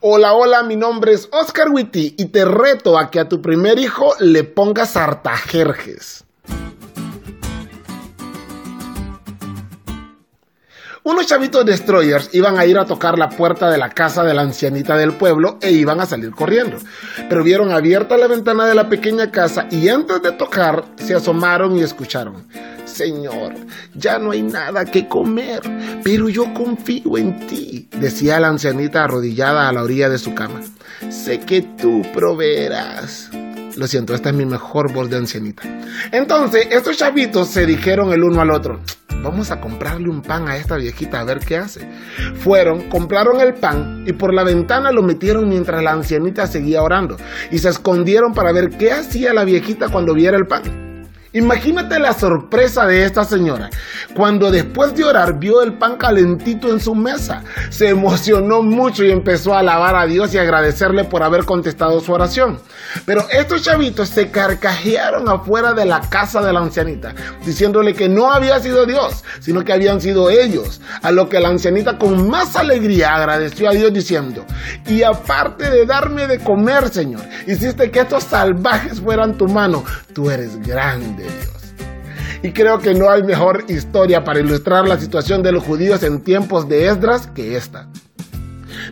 Hola, hola, mi nombre es Oscar Witty y te reto a que a tu primer hijo le pongas hartajerjes. Unos chavitos destroyers iban a ir a tocar la puerta de la casa de la ancianita del pueblo e iban a salir corriendo. Pero vieron abierta la ventana de la pequeña casa y antes de tocar se asomaron y escucharon. Señor, ya no hay nada que comer, pero yo confío en ti, decía la ancianita arrodillada a la orilla de su cama. Sé que tú proveerás. Lo siento, esta es mi mejor voz de ancianita. Entonces, estos chavitos se dijeron el uno al otro vamos a comprarle un pan a esta viejita a ver qué hace. Fueron, compraron el pan y por la ventana lo metieron mientras la ancianita seguía orando y se escondieron para ver qué hacía la viejita cuando viera el pan. Imagínate la sorpresa de esta señora cuando después de orar vio el pan calentito en su mesa. Se emocionó mucho y empezó a alabar a Dios y agradecerle por haber contestado su oración. Pero estos chavitos se carcajearon afuera de la casa de la ancianita, diciéndole que no había sido Dios, sino que habían sido ellos. A lo que la ancianita con más alegría agradeció a Dios diciendo, y aparte de darme de comer, Señor, hiciste que estos salvajes fueran tu mano. Tú eres grande Y creo que no hay mejor historia para ilustrar la situación de los judíos en tiempos de Esdras que esta.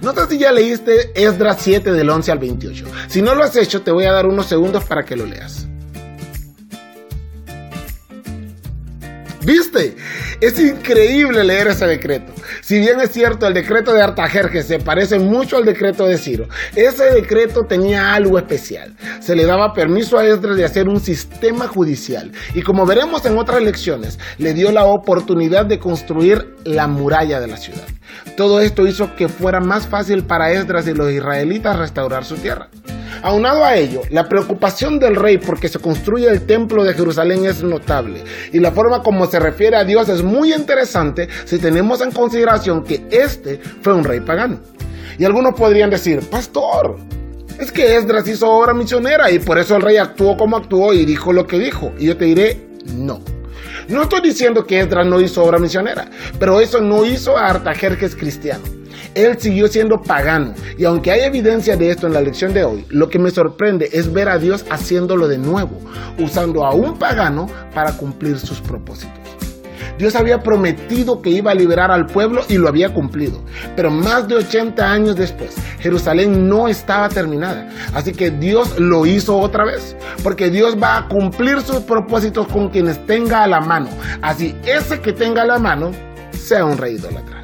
No sé si ya leíste Esdras 7 del 11 al 28. Si no lo has hecho, te voy a dar unos segundos para que lo leas. ¿Viste? Es increíble leer ese decreto. Si bien es cierto, el decreto de Artajerjes se parece mucho al decreto de Ciro, ese decreto tenía algo especial. Se le daba permiso a Esdras de hacer un sistema judicial y como veremos en otras lecciones, le dio la oportunidad de construir la muralla de la ciudad. Todo esto hizo que fuera más fácil para Esdras y los israelitas restaurar su tierra. Aunado a ello, la preocupación del rey porque se construye el templo de Jerusalén es notable y la forma como se refiere a Dios es muy interesante si tenemos en consideración que este fue un rey pagano. Y algunos podrían decir, pastor, es que Esdras hizo obra misionera y por eso el rey actuó como actuó y dijo lo que dijo. Y yo te diré, no. No estoy diciendo que Esdras no hizo obra misionera, pero eso no hizo a Artajerjes cristiano. Él siguió siendo pagano y aunque hay evidencia de esto en la lección de hoy, lo que me sorprende es ver a Dios haciéndolo de nuevo, usando a un pagano para cumplir sus propósitos. Dios había prometido que iba a liberar al pueblo y lo había cumplido. Pero más de 80 años después, Jerusalén no estaba terminada. Así que Dios lo hizo otra vez. Porque Dios va a cumplir sus propósitos con quienes tenga a la mano. Así ese que tenga a la mano sea un rey idólatra.